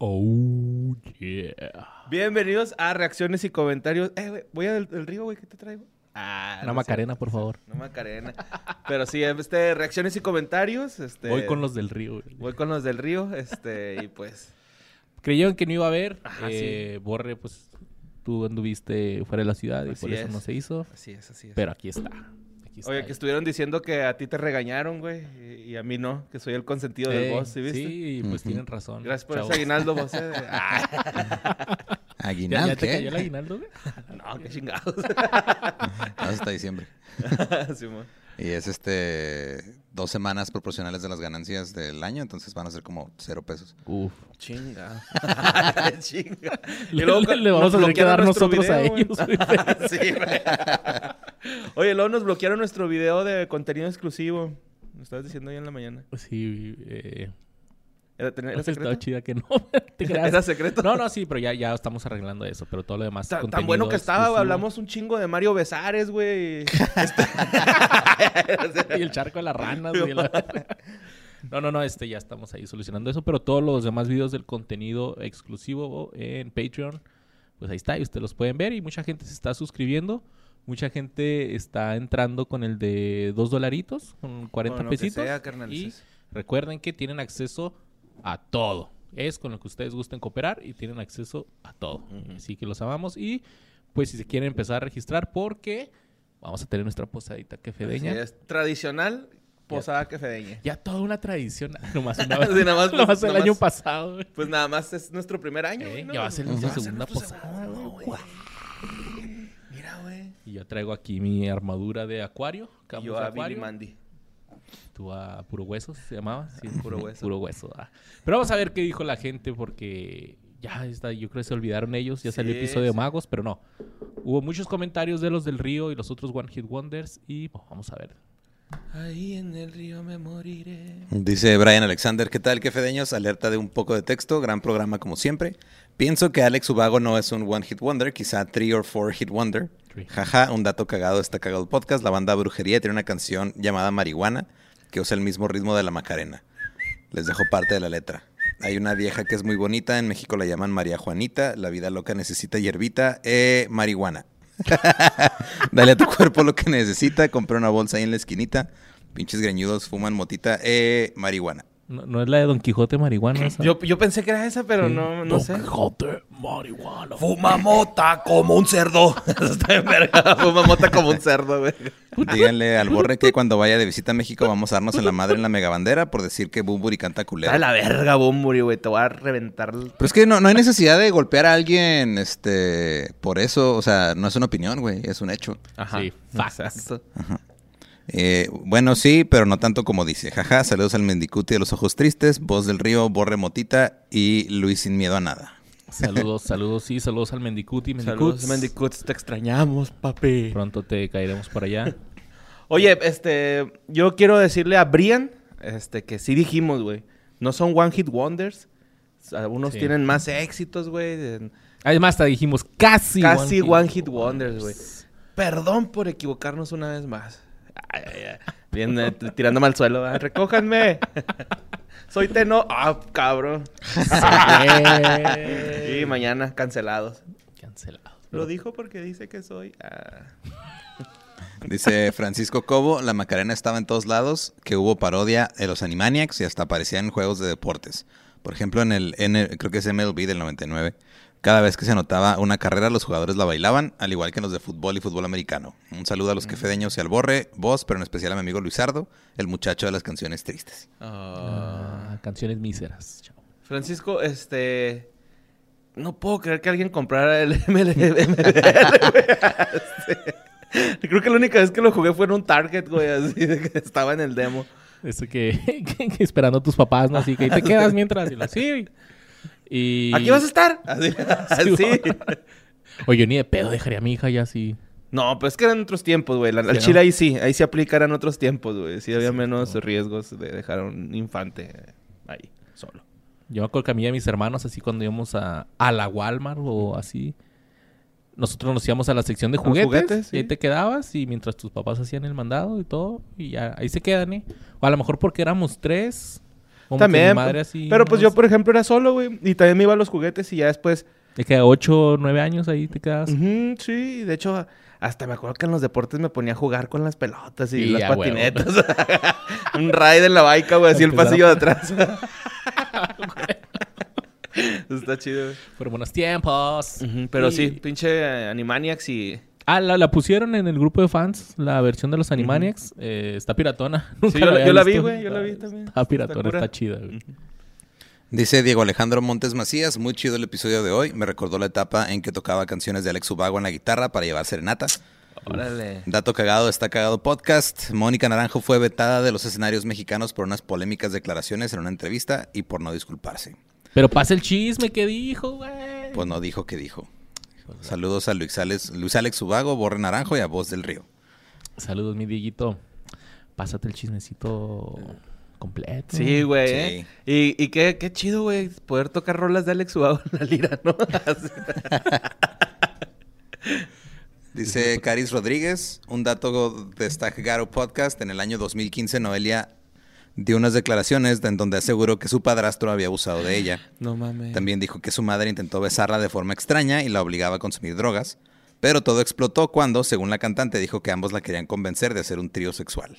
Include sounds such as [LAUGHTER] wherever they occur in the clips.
Oh, yeah. Bienvenidos a reacciones y comentarios. Eh, güey, voy al río, güey, ¿qué te traigo? Ah, Una no sé. macarena, por favor. Una macarena. Pero sí, este, reacciones y comentarios. Este, Voy con los del río. güey. Voy con los del río, este, y pues. Creyeron que no iba a haber. Ajá, eh, Borre, pues tú anduviste fuera de la ciudad y Así por eso es. no se hizo. Así es, así es. Pero aquí está. Aquí está. Oye, que estuvieron diciendo que a ti te regañaron, güey, y, y a mí no, que soy el consentido del boss, ¿sí viste? Sí, pues tienen razón. Gracias por chavos. ese aguinaldo, [LAUGHS] vos. eh. [LAUGHS] ¿Ya, Aguinaldo, ya te cayó el aguinaldo, güey? [LAUGHS] no, qué chingados. Hasta diciembre. Simón. Y es este dos semanas proporcionales de las ganancias del año, entonces van a ser como cero pesos. Uf. Chinga. [LAUGHS] [LAUGHS] Chinga. [LAUGHS] Y luego le- vamos a tener que dar nosotros a video, güey. ellos. güey. sí, güey. Oye, luego nos bloquearon nuestro video de contenido exclusivo. Me estabas diciendo hoy en la mañana. Sí, eh, ¿Era, era estaba secreto? chida que no. [LAUGHS] te creas. ¿Era secreto? No, no, sí, pero ya, ya estamos arreglando eso. Pero todo lo demás. Ta- Tan, bueno que estaba, exclusivo. Hablamos un chingo de Mario Besares, güey. [LAUGHS] y el charco de las ranas, güey. [LAUGHS] No, no, no, este ya estamos ahí solucionando eso, pero todos los demás videos del contenido exclusivo en Patreon, pues ahí está, y ustedes los pueden ver y mucha gente se está suscribiendo, mucha gente está entrando con el de dos dolaritos, con 40 Con lo que pesitos. sea, carnal, y recuerden que tienen acceso a todo. Es con lo que ustedes gusten cooperar y tienen acceso a todo. Así que los amamos y pues si se quieren empezar a registrar porque vamos a tener nuestra posadita quefedeña. Así es. Tradicional, posada quefedeña. Ya toda una tradición. Nomás [LAUGHS] una vez. Sí, nada más, nomás el nada año más. pasado. Pues nada más es nuestro primer año, Eh, ya va a ser nuestra segunda posada, güey. Mira, güey. Y yo traigo aquí mi armadura de acuario. Y Yo a Billy. Mandy. Tú a puro hueso se llamaba. Sí, [LAUGHS] Puro hueso. Puro hueso. ah. Pero vamos a ver qué dijo la gente porque ya está, yo creo que se olvidaron ellos. Ya salió el Sí, episodio de sí. magos, pero no. Hubo muchos comentarios de los del río y los otros One Hit Wonders. Y pues, vamos a ver. Ahí en el río me moriré. Dice Brian Alexander, ¿qué tal, quefedeños? Alerta de un poco de texto, gran programa como siempre. Pienso que Alex Ubago no es un one hit wonder, quizá three or four hit wonder. Jaja, un dato cagado está cagado el podcast. La banda Brujería tiene una canción llamada Marihuana que usa el mismo ritmo de la Macarena. Les dejo parte de la letra. Hay una vieja que es muy bonita, en México la llaman María Juanita, la vida loca necesita hierbita, eh, marihuana. [LAUGHS] Dale a tu cuerpo lo que necesita, compré una bolsa ahí en la esquinita, pinches greñudos fuman motita, eh, marihuana. No, no es la de Don Quijote marihuana. esa? Yo, yo pensé que era esa, pero Sí. no, no sé. Quijote marihuana. Fuma mota como un cerdo. Eso [LAUGHS] [LAUGHS] está bien verga. Fuma mota como un cerdo, güey. Díganle al borre que cuando vaya de visita a México vamos a darnos en la madre en la megabandera por decir que Bumburi canta culero. De la verga, Bumburi, güey. Te voy a reventar. el- Pero es que no, no hay necesidad de golpear a alguien este, por eso. O sea, no es una opinión, güey, es un hecho. Ajá. Sí, facts. Exacto. Eh, bueno, sí, pero no tanto como dice. Jaja, saludos al Mendicuti de los ojos tristes, voz del río, borre motita y Luis sin miedo a nada. Saludos, saludos, sí, saludos al Mendicuti, Saludos, Mendicuts. Mendicuts. Te extrañamos, papi. Pronto te caeremos por allá. [LAUGHS] Oye, este... Yo quiero decirle a Brian este, que sí dijimos, güey. No son one hit wonders. Algunos Sí. tienen más éxitos, güey. de- Además, hasta dijimos casi. Casi Hit one hit wonders, güey. Perdón por equivocarnos una vez más. Bien, eh, tirándome al suelo. ¿verdad? Recójanme. [LAUGHS] Soy Teno. Ah, cabrón. Sí. [LAUGHS] Y mañana cancelados. Cancelado. Lo dijo porque dice que soy. ah. [LAUGHS] Dice Francisco Cobo, la Macarena estaba en todos lados, que hubo parodia de los Animaniacs y hasta aparecía en juegos de deportes. Por ejemplo, en el, en el- creo que es MLB del 99. Cada vez que se anotaba una carrera, los jugadores la bailaban, al igual que en los de fútbol y fútbol americano. Un saludo a los quefedeños y al borre, vos, pero en especial a mi amigo Luisardo, el muchacho de las canciones tristes. Ah. Ah, canciones míseras. Chao. Francisco, este. No puedo creer que alguien comprara el [LAUGHS] ML MLB, güey. [LAUGHS] Creo que la única vez que lo jugué fue en un Target, güey, así de que estaba en el demo. Eso que, [LAUGHS] que- que esperando a tus papás, ¿no? Así que ahí te quedas mientras. Y lo, sí. Y... ¿Aquí vas a estar? [LAUGHS] Así. [LAUGHS] Sí, así. Oye, ni de pedo dejaría a mi hija ya así. No, pues es que eran otros tiempos, güey. Al Sí, Chile ¿no? ahí sí, ahí sí aplicarán otros tiempos, güey. Sí había Sí, menos no. riesgos de dejar a un infante ahí, solo. Yo me acuerdo que a mí y a mis hermanos, así cuando íbamos a, a la Walmart o así, nosotros nos íbamos a la sección de juguetes, y ahí te quedabas y mientras tus papás hacían el mandado y todo, y ya ahí se quedan, ¿eh? O a lo mejor porque éramos tres, Como También. madre así, pero pues ¿no? yo, por ejemplo, era solo, güey. Y también me iba a los juguetes y ya después... De que a 8 o 9 años ahí te quedas. Sí, de hecho, hasta me acuerdo que en los deportes me ponía a jugar con las pelotas y Y las patinetas. [LAUGHS] Un ride en la baica, güey, así el pasillo de atrás. [LAUGHS] Está chido, güey. Fueron buenos tiempos. Pero Y- sí, pinche Animaniacs y... Ah, la, la pusieron en el grupo de fans, la versión de los Animaniacs. Eh, está piratona. [LAUGHS] Nunca yo la- había yo la vi, güey, yo la vi también. Está piratona, Está chida, güey. Dice Diego Alejandro Montes Macías, muy chido el episodio de hoy. Me recordó la etapa en que tocaba canciones de Alex Ubago en la guitarra para llevar serenata. Órale. Dato cagado, está cagado podcast. Mónica Naranjo fue vetada de los escenarios mexicanos por unas polémicas declaraciones en una entrevista y por no disculparse. Pero pasa el chisme que dijo, güey. Pues no dijo que dijo. Saludos a Luis Alex, Luis Alex Ubago, Borre Naranjo y a Voz del Río. Saludos, mi Dieguito. Pásate el chismecito completo. Sí, güey. Sí. ¿eh? Y, y qué, qué chido, güey, poder tocar rolas de Alex Ubago en la lira, ¿no? [LAUGHS] Dice Caris Rodríguez, un dato de Stack Garo Podcast. En el año 2015, Noelia dio unas declaraciones en donde aseguró que su padrastro había abusado de ella. no mames. También dijo que su madre intentó besarla de forma extraña y la obligaba a consumir drogas. Pero todo explotó cuando, según la cantante, dijo que ambos la querían convencer de hacer un trío sexual.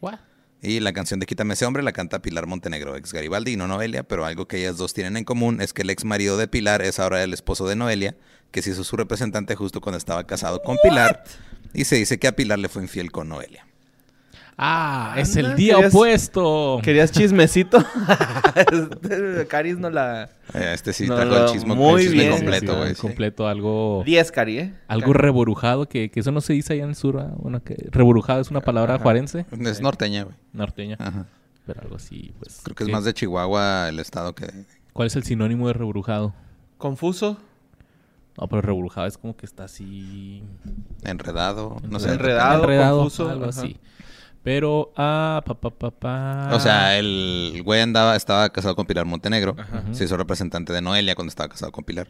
What? Y la canción de Quítame ese hombre la canta Pilar Montenegro, ex Garibaldi y no Noelia, pero algo que ellas dos tienen en común es que el ex marido de Pilar es ahora el esposo de Noelia, que se hizo su representante justo cuando estaba casado con Pilar. Y se dice que a Pilar le fue infiel con Noelia. Ah, es el día querías- opuesto. ¿Querías chismecito? [LAUGHS] Este, Caris no la... Eh, Este sí No, trajo no, el chisme, muy el chisme bien. completo, güey. sí, completo, algo... 10, Cari, ¿eh? Algo reburujado, que, que eso no se dice allá en el sur. ¿verdad? Bueno, que reburujado es una palabra Ajá. juarense, Es norteña, güey. norteña. Ajá. Pero algo así, pues. Creo que es más de Chihuahua el estado que... ¿Cuál es el sinónimo de reburujado? Confuso. No, pero reburujado es como que está así... Enredado, no sé. Enredado. confuso, algo ajá. así. Pero, ah, pa, pa, pa, pa. O sea, el güey andaba, estaba casado con Pilar Montenegro. Ajá. Se hizo representante de Noelia cuando estaba casado con Pilar.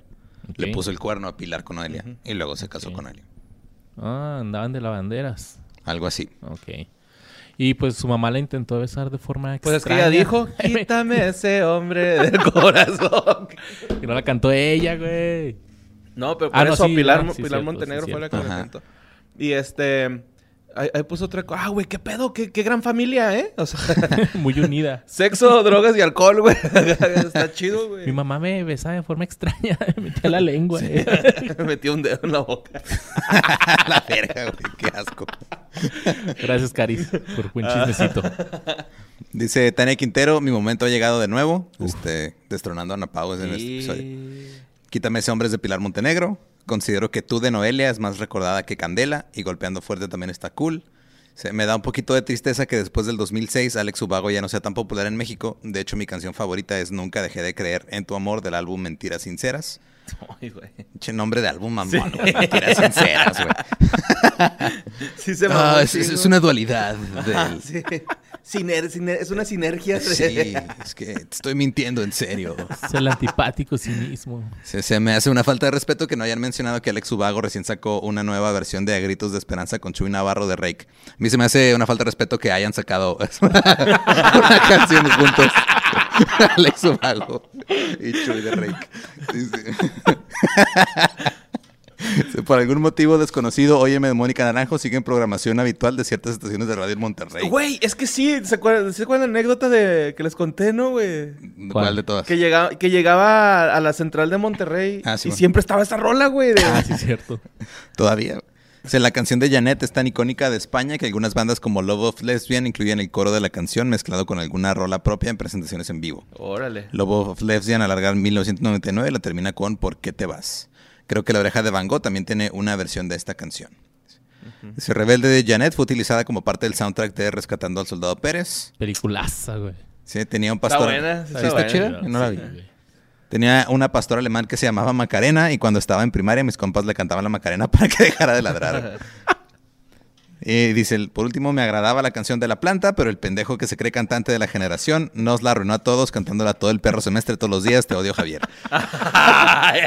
Le puso el cuerno a Pilar con Noelia. Y luego se casó con Noelia. Ah, andaban de lavanderas. Algo así. Ok. Y pues su mamá la intentó besar de forma extraña. Pues es que ella dijo, [LAUGHS] quítame ese hombre del corazón. [LAUGHS] que no la cantó ella, güey. No, pero por Ah, no, eso sí, Pilar, no, sí, Pilar cierto, Montenegro sí, fue la que la cantó. Y este... Ahí, ahí puso otra cosa. Ah, güey, qué pedo, qué, qué gran familia, ¿eh? O sea, [LAUGHS] Muy unida. sexo, drogas y alcohol, güey. [LAUGHS] Está chido, güey. Mi mamá me besaba de forma extraña. [LAUGHS] Me metía la lengua. eh. Me metió un dedo en la boca. la verga, güey. Qué asco. Gracias, Caris, por buen chismecito. Dice Tania Quintero, mi momento ha llegado de nuevo. Este, destronando a Ana Pau en este episodio. Quítame ese hombre es de Pilar Montenegro. Considero que tú de Noelia es más recordada que Candela. Y golpeando fuerte también está cool. Se, me da un poquito de tristeza que después del 2006 Alex Ubago ya no sea tan popular en México. De hecho, mi canción favorita es Nunca dejé de creer en tu amor del álbum Mentiras Sinceras. [LAUGHS] Ay, güey. Che, nombre de álbum, mamón. güey. Mentiras Sinceras, güey. [LAUGHS] Sí se No, mamó, es, es- una dualidad. [LAUGHS] Del- sí. Siner- siner- es una sinergia. de- Sí, es que te estoy mintiendo en serio. Es el antipático cinismo. Se, se me hace una falta de respeto que no hayan mencionado que Alex Ubago recién sacó una nueva versión de A Gritos de Esperanza con Chuy Navarro de Rake. A mí se me hace una falta de respeto que hayan sacado [LAUGHS] una canción juntos. [LAUGHS] Alex Ubago y Chuy de Rake. Sí, sí. [LAUGHS] Por algún motivo desconocido, Óyeme de Mónica Naranjo sigue en programación habitual de ciertas estaciones de radio en Monterrey. Güey, es que sí, ¿se acuerdan, ¿se acuerdan la anécdota de que les conté, no, güey? ¿Cuál, ¿Cuál? de todas? Que llegaba, que llegaba a, la central de Monterrey Ah, sí, y bueno. siempre estaba esa rola, güey. de- Ah, sí, cierto. Todavía. O sea, la canción de Janet es tan icónica de España que algunas bandas como Love of Lesbian incluyen el coro de la canción mezclado con alguna rola propia en presentaciones en vivo. Órale. Love of Lesbian alarga en 1999 la termina con ¿Por qué te vas? Creo que La oreja de Van Gogh también tiene una versión de esta canción. Ese Rebelde de Janet fue utilizada como parte del soundtrack de Rescatando al Soldado Pérez. Peliculaza, güey. Sí, tenía un Está pastor. buena, sí ¿Sí está está buena. chida? Yo no la vi. Güey. Tenía una pastora alemán que se llamaba Macarena y cuando estaba en primaria mis compas le cantaban la Macarena [LAUGHS] para que dejara de ladrar. Y dice, por último me agradaba la canción de la planta, pero el pendejo que se cree cantante de la generación nos la arruinó a todos cantándola todo el perro semestre todos los días. Te odio, Javier. [LAUGHS]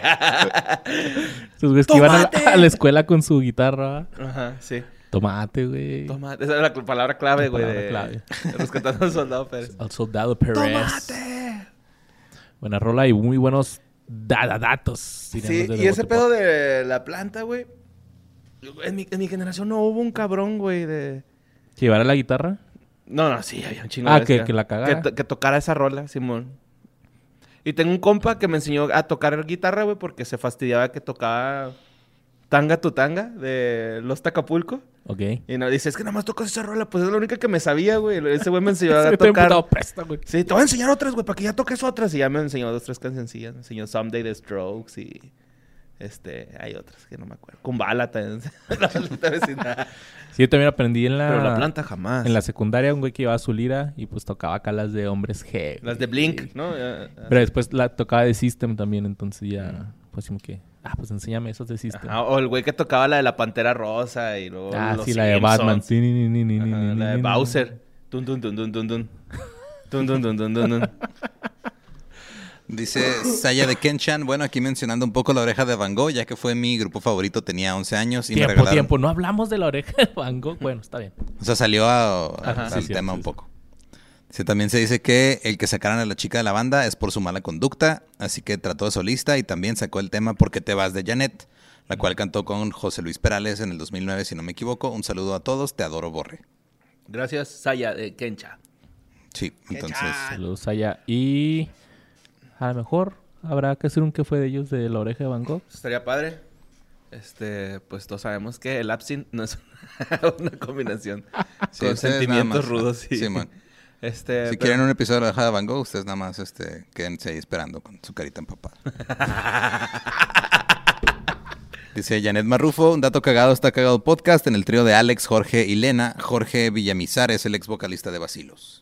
Esos güeyes que iban a la, ¡Tómate! a la escuela con su guitarra. Ajá, sí. Tomate, güey. Tomate. Esa es la palabra clave, La güey. palabra de- clave. de Rescatando al soldado Pérez. [LAUGHS] Al soldado Pérez. ¡Tomate! Buena rola y muy buenos da- datos. Sí, y ese pedo de la planta, güey. En mi, en mi generación no hubo un cabrón, güey, de... ¿Que llevara la guitarra? No, no, sí, había un chingo Ah, de que- que la cagara. Que, to- que tocara esa rola, Simón. Y tengo un compa que me enseñó a tocar guitarra, güey, porque se fastidiaba que tocaba Tanga tu Tanga de Los Tacapulco. Ok. Y no, dice, es que nada más tocas esa rola, pues es la única que me sabía, güey. Ese güey me enseñó a [LAUGHS] tocar. presta, güey. Sí, te voy a enseñar otras, güey, para que ya toques otras. Y ya me enseñó dos, tres cancioncillas. Me enseñó Someday the Strokes y... Este, hay otras que no me acuerdo. Kumbala también. la [LAUGHS] maldita vecindad. [LAUGHS] Sí, yo también aprendí en la... Pero la planta jamás. En la secundaria un güey que llevaba su lira y pues tocaba acá las de hombres G. Las de. Blink, ¿no? Ya- Pero después la tocaba de System también, entonces ya... Pues como que... Ah, pues enséñame esas de System. Ajá, o el güey que tocaba la de la Pantera Rosa y luego ah, los sí, la de. Batman. Sí, ni, ni, ni, ni, Ajá, ni, la de. Bowser. Dun, dun, dun, dun, dun, dun. Dun, dun, dun, dun, dun, dun. [LAUGHS] Dice Saya de Kenchan. Bueno, aquí mencionando un poco la oreja de Van Gogh, ya que fue mi grupo favorito, tenía 11 años y me Tiempo, regalaron. tiempo. No hablamos de la oreja de Van Gogh. Bueno, está bien. O sea, salió a- a- Ajá. al Sí, tema sí, un sí. poco. Dice, también se dice que el que sacaran a la chica de la banda es por su mala conducta, así que trató de solista y también sacó el tema ¿Por qué te vas de Janet? La cual cantó con José Luis Perales en el 2009, si no me equivoco. Un saludo a todos, te adoro, Borre. Gracias, Saya de Kencha. Sí, entonces... Saludos allá. Y... A lo mejor habrá que hacer un que fue de ellos de la oreja de Van Gogh. Estaría padre. Este, pues todos sabemos que el absinthe no es [LAUGHS] una combinación [LAUGHS] Sí, con sentimientos rudos. Sí. Sí, man. Este, Si pero- quieren un episodio de la oreja de Van Gogh, ustedes nada más este, quédense ahí esperando con su carita empapada. [LAUGHS] Dice Janet Marrufo, un dato cagado está cagado podcast en el trío de Alex, Jorge y Lena. Jorge Villamizar es el ex vocalista de Basilos.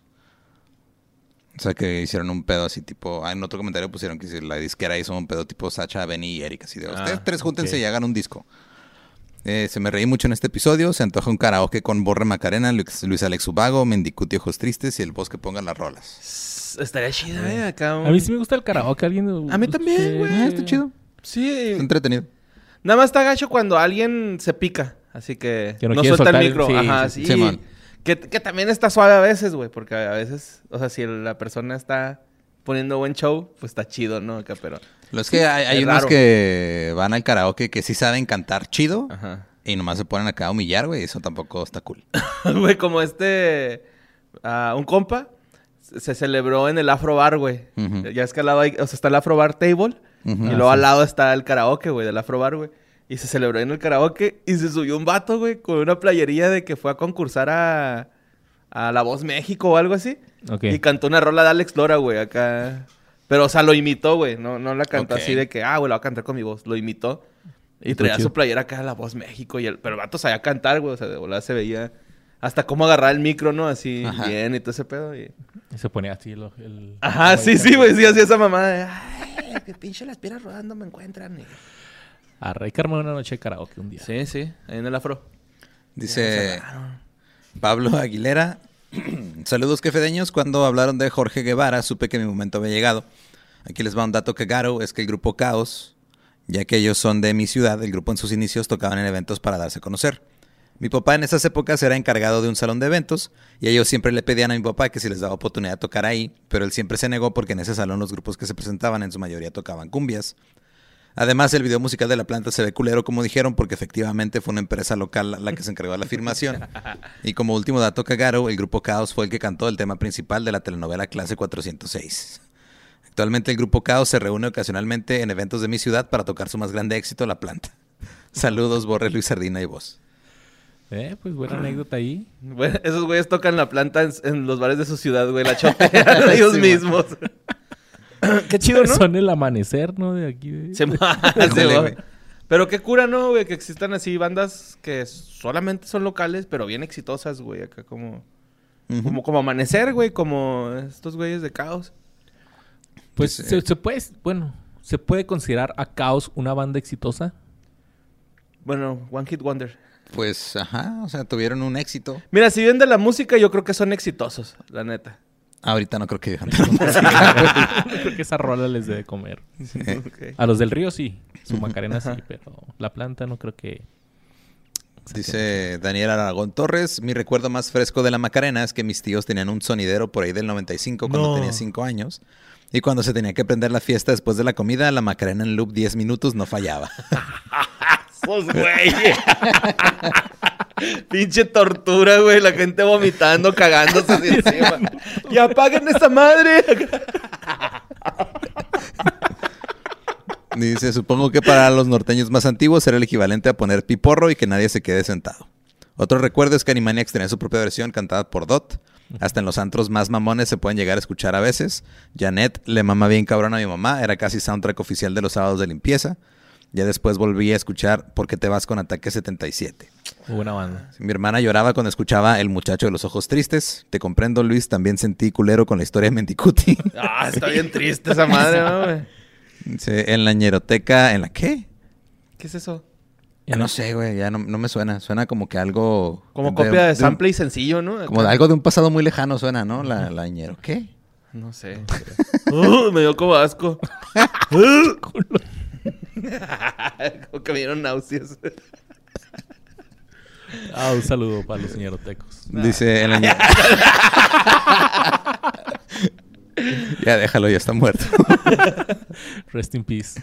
O sea que hicieron un pedo así tipo, ah, en otro comentario pusieron que si la disquera hizo un pedo tipo Sacha, Benny y Eric, así de ustedes Ah, tres júntense y hagan un disco. Eh, se me reí mucho en este episodio, se antoja un karaoke con Borre Macarena, Luis, Luis Alex Ubago, Mendicuti Ojos Tristes y el bosque ponga las rolas. Estaría chida, eh, acá. un- A mí sí me gusta el karaoke. ¿Alguien... A mí también, güey. Ah, está chido. Sí. Está entretenido. Nada más está gacho cuando alguien se pica. Así que, Que no no, suelta soltar el el- micro. sí, Ajá, sí, sí. sí. Que, que también está suave a veces, güey. Porque a veces, o sea, si la persona está poniendo buen show, pues está chido, ¿no? Acá, pero. Lo es que hay, hay es unos raro. que van al karaoke que sí saben cantar chido Ajá. y nomás se ponen acá a humillar, güey. Eso tampoco está cool. [LAUGHS] Güey, como este. ah, un compa se celebró en el Afro Bar, güey. Ya es que al lado hay, o sea, está el Afro Bar Table. Y Ah, luego al lado está el karaoke, güey, del Afro Bar, güey. Y se celebró en el karaoke y se subió un vato, güey, con una playería de que fue a concursar a, a La Voz México o algo así. Y cantó una rola de Alex Lora, güey, acá. Pero, o sea, lo imitó, güey. No, no la cantó así de que, ah, güey, la voy a cantar con mi voz. Lo imitó. Y traía su playera acá de La Voz México. Y el... Pero el vato sabía cantar, güey. O sea, de volada se veía hasta cómo agarrar el micro, ¿no? Así Ajá. bien y todo ese pedo. Y... Y se ponía así el... el- Ajá, sí, sí, güey. Sí, así esa mamada de, ay, [LAUGHS] que pinche las piedras rodando me encuentran. Y- A Rey Carmen una noche de karaoke un día. Sí, sí, ahí en el afro. Dice Pablo Aguilera. [CLEARS THROAT] Saludos quefedeños. Cuando hablaron de Jorge Guevara, supe que mi momento había llegado. Aquí les va un dato cagaro. Es que el grupo Caos, ya que ellos son de mi ciudad, el grupo en sus inicios tocaban en eventos para darse a conocer. Mi papá en esas épocas era encargado de un salón de eventos y ellos siempre le pedían a mi papá que si les daba oportunidad de tocar ahí, pero él siempre se negó porque en ese salón los grupos que se presentaban en su mayoría tocaban cumbias. Además, el video musical de la planta se ve culero, como dijeron, porque efectivamente fue una empresa local la- que se encargó de la filmación. [LAUGHS] Y como último dato cagaro, el grupo Caos fue el que cantó el tema principal de la telenovela Clase 406. Actualmente el grupo Caos se reúne ocasionalmente en eventos de mi ciudad para tocar su más grande éxito, La Planta. [LAUGHS] Saludos, Borre, Luis Sardina y vos. Eh, pues buena anécdota ahí. Bueno, esos güeyes tocan la planta en, en los bares de su ciudad, güey. La [LAUGHS] chopean ellos Sí, mismos. [CLEARS THROAT] Qué chido, ¿no? Son el amanecer, ¿no? De aquí. de- Se [LAUGHS] [LAUGHS] va. güey. Pero qué cura, ¿no, güey? Que existan así bandas que solamente son locales, pero bien exitosas, güey. Acá como... Como, como Amanecer, güey. Como estos güeyes de Caos. Pues se, se puede, bueno, se puede considerar a Caos una banda exitosa. Bueno, One Hit Wonder. Pues, ajá, o sea, tuvieron un éxito. Mira, si vienen de la música, yo creo que son exitosos, la neta. Ahorita no creo que dejan de [LAUGHS] la música. Creo que esa rola les debe comer. A los del río sí, su Macarena sí, pero la planta no creo que Dice Daniel Aragón Torres, mi recuerdo más fresco de la Macarena es que mis tíos tenían un sonidero por ahí del 95 cuando No. tenía 5 años. Y cuando se tenía que prender la fiesta después de la comida, la Macarena en loop 10 minutos no fallaba. [LAUGHS] Pues, güey. [LAUGHS] [LAUGHS] Pinche tortura, güey. La gente vomitando, cagándose así encima. ¡Ya apaguen esa madre! [LAUGHS] Dice, supongo que para los norteños más antiguos era el equivalente a poner piporro y que nadie se quede sentado. Otro recuerdo es que Animaniacs tenía su propia versión cantada por Dot. Hasta en los antros más mamones se pueden llegar a escuchar a veces. Janet le mama bien cabrón a mi mamá, era casi soundtrack oficial de los sábados de limpieza. Ya después volví a escuchar ¿Por qué te vas con Ataque 77? Buena banda. Mi hermana lloraba cuando escuchaba El muchacho de los ojos tristes. Te comprendo, Luis, también sentí culero con la historia de Mendicuti. [LAUGHS] Ah, está bien triste esa madre, ¿no, güey? En la ñeroteca, ¿en la qué? ¿Qué es eso? Ya no sé, güey, ya no, no me suena. Suena como que algo... Como copia de sample y sencillo, ¿no? Como de algo de un pasado muy lejano suena, ¿no? La, la ñero. ¿Qué? No sé. Uh, me dio como asco. [LAUGHS] [LAUGHS] como que me dieron náuseas. Ah, un saludo para los ñerotecos. [LAUGHS] Dice en la ñe- ya déjalo, ya está muerto. [LAUGHS] Rest in peace.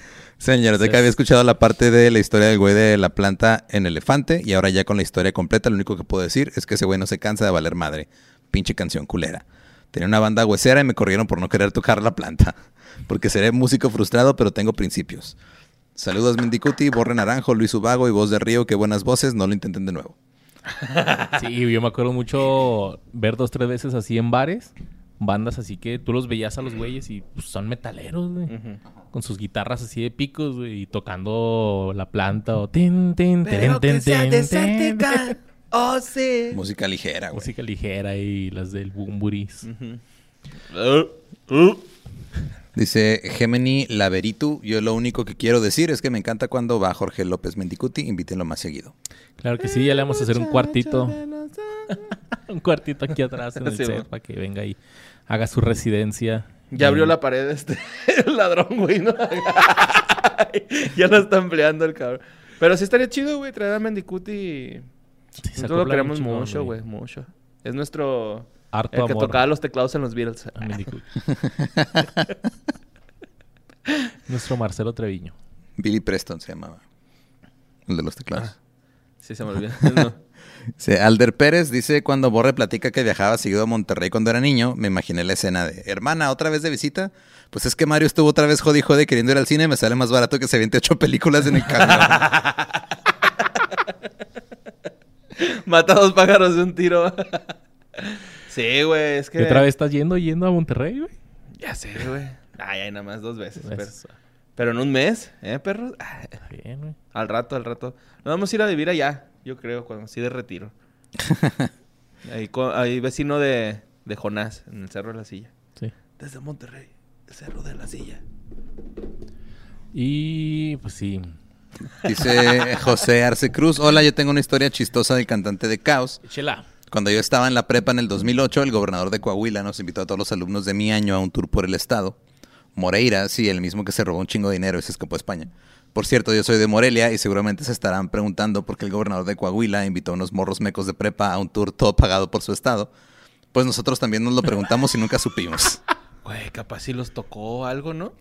En ñeroteca había escuchado la parte de la historia del güey de la planta en elefante y ahora ya con la historia completa lo único que puedo decir es que ese güey no se cansa de valer madre. Pinche canción culera. Tenía una banda huesera y me corrieron por no querer tocar la planta. Porque seré músico frustrado, pero tengo principios. Saludos Mendicuti, Borre Naranjo, Luis Ubago y Voz de Río, qué buenas voces, no lo intenten de nuevo. [LAUGHS] Sí, yo me acuerdo mucho ver dos, tres veces así en bares. Bandas así que tú los veías a los güeyes y pues, son metaleros, güey. Con sus guitarras así de picos, güey. Y tocando la planta o... Tin, tin, teren, ten, ten, ten. Oh, sí. Música ligera, güey. Música ligera y las del Bumburis. Uh, uh. Dice Gemini Laveritu, yo lo único que quiero decir es que me encanta cuando va Jorge López Mendicuti, invítenlo más seguido. Claro que sí, ya le vamos a hacer un cuartito. [LAUGHS] un cuartito aquí atrás en el [LAUGHS] Sí, set bueno. para que venga y haga su residencia. Ya abrió la pared este [LAUGHS] el ladrón, güey, ¿no? ya lo está empleando el cabrón. Pero sí estaría chido, güey, traer a Mendicuti. Sí, se Nosotros lo queremos mucho, güey, mucho. Es nuestro... Harto El que amor tocaba los teclados en los Beatles. a. [LAUGHS] Nuestro Marcelo Treviño. Billy Preston se llamaba. El de los teclados. Sí, se me olvidó. No. [LAUGHS] Alder Pérez dice, cuando Borre platica que viajaba seguido a Monterrey cuando era niño, me imaginé la escena de, hermana, ¿otra vez de visita? Pues es que Mario estuvo otra vez jodi jode queriendo ir al cine, me sale más barato que se 28 películas en el camión. [LAUGHS] Mata dos pájaros de un tiro. Sí, güey, es que... ¿Y otra vez estás yendo yendo a Monterrey, güey? Ya sé, güey. Ay, ay, nada más dos veces. Pero, en un mes, ¿eh, perros? Está [LAUGHS] bien, güey. Al rato, al rato. Nos vamos a ir a vivir allá, yo creo, cuando así de retiro. [LAUGHS] ahí, vecino de, de Jonás, en el Cerro de la Silla. Sí. Desde Monterrey, el Cerro de la Silla. Y pues sí. Dice José Arce Cruz, hola, yo tengo una historia chistosa del cantante de Caos. Échela. Cuando yo estaba en la prepa en el 2008, el gobernador de Coahuila nos invitó a todos los alumnos de mi año a un tour por el estado. Moreira, sí, el mismo que se robó un chingo de dinero y se escapó a España. Por cierto, yo soy de Morelia y seguramente se estarán preguntando por qué el gobernador de Coahuila invitó a unos morros mecos de prepa a un tour todo pagado por su estado. Pues nosotros también nos lo preguntamos y nunca supimos. [LAUGHS] Güey, capaz si los tocó algo, ¿no?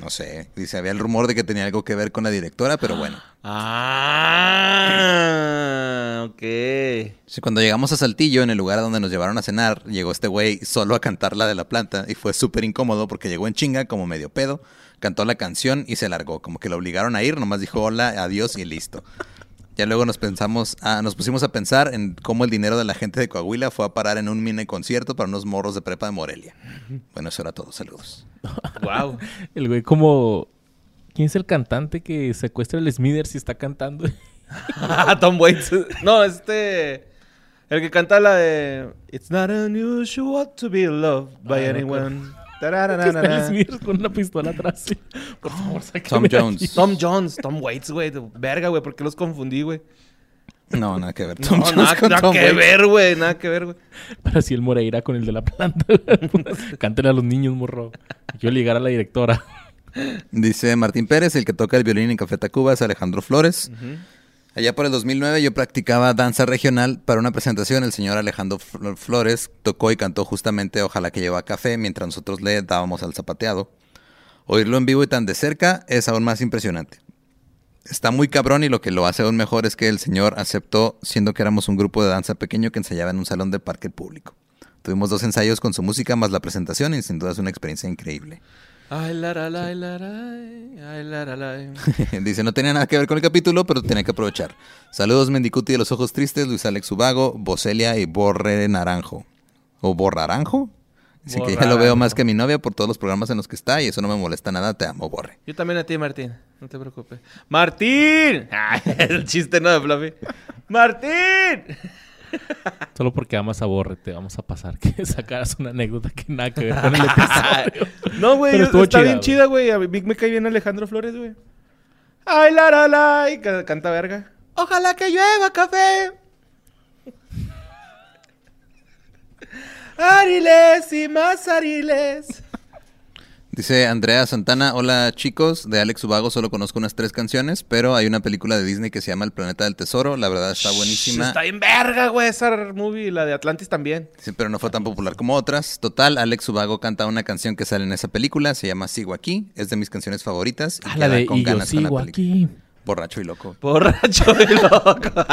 No sé, dice, había el rumor de que tenía algo que ver con la directora, pero bueno. Ah. Sí, cuando llegamos a Saltillo, en el lugar donde nos llevaron a cenar, llegó este güey solo a cantar la de la planta y fue súper incómodo porque llegó en chinga, como medio pedo, cantó la canción y se largó, como que lo obligaron a ir, nomás dijo hola, adiós y listo. Ya luego nos pensamos, ah, nos pusimos a pensar en cómo el dinero de la gente de Coahuila fue a parar en un mini concierto para unos morros de prepa de Morelia. Bueno, eso era todo, saludos. Wow. [LAUGHS] El güey como... ¿Quién es el cantante que secuestra el Smithers y está cantando? [LAUGHS] Tom Waits. [LAUGHS] No, este. El que canta la de. It's not unusual to be loved by Ah, no, anyone. Smithers con una pistola atrás. sí. Por favor, sáquenme Tom aquí. Jones. Tom Jones, Tom Waits, güey. Verga, güey. ¿Por qué los confundí, güey? No, nada que ver. No, Tom Jones nada, con nada Tom que Waits. ver, güey. Nada que ver, güey. Pero así el Moreira con el de la planta. [LAUGHS] Cántale a los niños, morro. Quiero ligar a la directora. Dice Martín Pérez, el que toca el violín en Café Tacuba es Alejandro Flores. Allá por el 2009 yo practicaba danza regional para una presentación. El señor Alejandro Fl- Flores tocó y cantó justamente Ojalá que lleva café mientras nosotros le dábamos al zapateado. Oírlo en vivo y tan de cerca es aún más impresionante. Está muy cabrón y lo que lo hace aún mejor es que el señor aceptó siendo que éramos un grupo de danza pequeño que ensayaba en un salón de parque público. Tuvimos dos ensayos con su música más la presentación y sin duda es una experiencia increíble. Ay, la, la, la, la, la, ay, la, la, la. Dice, no tenía nada que ver con el capítulo, pero tenía que aprovechar. Saludos, Mendicuti de los Ojos Tristes, Luis Alex Ubago, Bocelia y Borre Naranjo. ¿O Borraranjo? Dice que ya lo veo más que mi novia por todos los programas en los que está y eso no me molesta nada. Te amo, Borre. Yo también a ti, Martín. No te preocupes. ¡Martín! Ay, [LAUGHS] el chiste no de Fluffy. ¡Martín! [LAUGHS] Solo porque amas a Borre, te vamos a pasar que [LAUGHS] sacaras una anécdota que nada que ver con el [LAUGHS] episodio. No, güey, está chida, bien güey. chida, güey. A mí me cae bien Alejandro Flores, güey. Ay, la, la, la. Y ca- canta verga. Ojalá que llueva café. Ariles y más ariles. Dice Andrea Santana, hola chicos, de Alex Ubago solo conozco unas tres canciones, pero hay una película de Disney que se llama El Planeta del Tesoro, la verdad está buenísima. Está bien verga, güey, esa movie. La de Atlantis también. Sí, pero no fue tan popular como otras. Total, Alex Ubago canta una canción que sale en esa película, se llama Sigo aquí, es de mis canciones favoritas. y Ah, la de con Y yo ganas con la sigo película. aquí. Borracho y loco. Borracho y loco. [LAUGHS]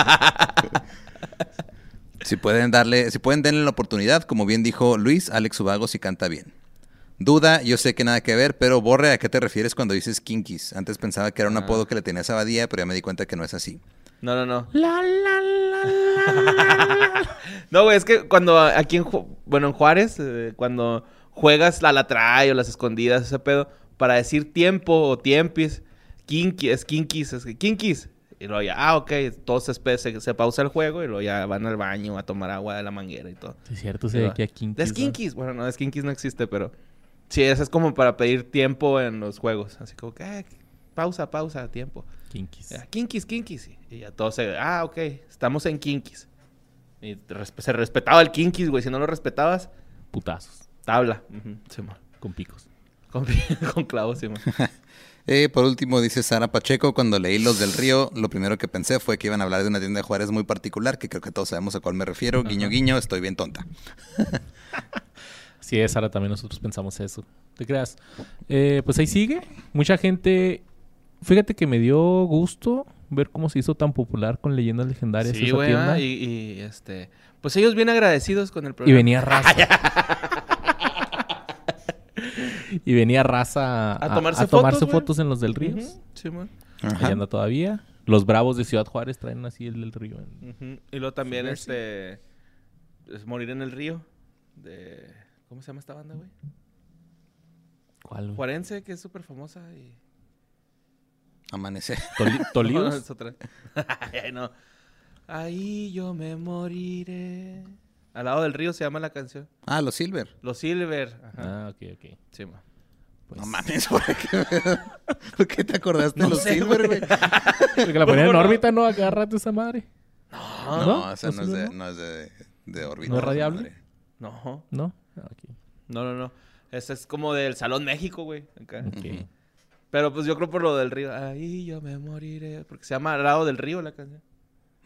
Si pueden darle, si pueden denle la oportunidad, como bien dijo Luis, Alex Ubago sí canta bien. Duda, yo sé que nada que ver, pero Borre, ¿a qué te refieres cuando dices Kinkis? Antes pensaba que era un apodo que le tenía a Sabadía, pero ya me di cuenta que no es así. No, no, no. La, la, la, la, la. [LAUGHS] No, güey, es que cuando aquí en, Ju- bueno, en Juárez, eh, cuando juegas la latray o las escondidas, ese pedo, para decir tiempo o tiempis, kinky, es kinkis, es que kinkis. Y luego ya, ah, ok, todos se, se, se pausa el juego y luego ya van al baño a tomar agua de la manguera y todo. Sí, es cierto, se ve aquí a Kinkis. Es ¿no? kinkis, bueno, no, es kinkis no existe, pero sí, eso es como para pedir tiempo en los juegos. Así como que, eh, pausa, pausa, tiempo. Kinkis. Ya, kinkis, kinkis. Y ya todos se... Ah, ok. Estamos en kinkis. Y resp- se respetaba el kinkis, güey. Si no lo respetabas, Putazos. tabla. Sí, man. Con picos. Con, [LAUGHS] con clavos, sí. [LAUGHS] Eh, por último, dice Sara Pacheco, cuando leí Los del Río, lo primero que pensé fue que iban a hablar de una tienda de Juárez muy particular, que creo que todos sabemos a cuál me refiero. Guiño, guiño, estoy bien tonta. [LAUGHS] Sí, es Sara, también nosotros pensamos eso. ¿Te creas? Eh, pues ahí sigue. Mucha gente... Fíjate que me dio gusto ver cómo se hizo tan popular con leyendas legendarias Sí, esa güey. tienda. Y, y, este... Pues ellos bien agradecidos con el Y programa. venía raza. [LAUGHS] y venía raza a, A tomarse a tomarse fotos, en los del Río. Ujú, Sí, man. Ahí anda todavía. Los bravos de Ciudad Juárez traen así el del Río. Y luego también, Sí, este... Es Morir en el Río. De... ¿Cómo se llama esta banda, güey? ¿Cuál? güey? Juarense, que es súper famosa y... Amanecer. [LAUGHS] Toli- [LAUGHS] No, ¿Tolíos? es otra. [LAUGHS] Ay, no. Ahí yo me moriré. Al lado del río se llama la canción. Ah, los Silver. Los Silver. Ajá. Ah, ok, ok. Sí, ma. Pues, No mames, ¿por qué, ¿por qué te acordaste No de los sé, Silver, güey? Porque la ponían en órbita, ¿no? Acá rato esa madre. No, ¿No? esa ¿Los no es de, no? no es de, de órbita. ¿No es radiable? No, ¿No? Ah, no, no, no. Ese es como del Salón México, güey. acá. Pero pues yo creo por lo del río. Ahí yo me moriré. Porque se llama Al lado del río la canción.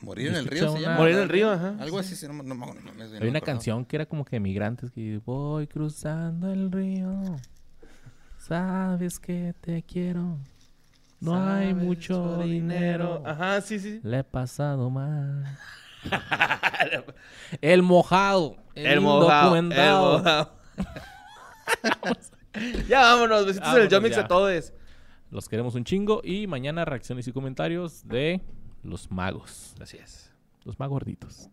Morir en el río se llama. Morir en el río, ajá. Algo así, sí, no, no, no, no, no, no, no Hay una canción que era como que de migrantes que voy cruzando el río. Sabes que te quiero. No hay mucho dinero. Ajá, sí, sí. Le he pasado mal. [LAUGHS] el mojado. El, El mojado. El mojado. [LAUGHS] ya vámonos. Besitos en el ya. a todos. Los queremos un chingo. Y mañana reacciones y comentarios de los magos. Así es. Los más gorditos.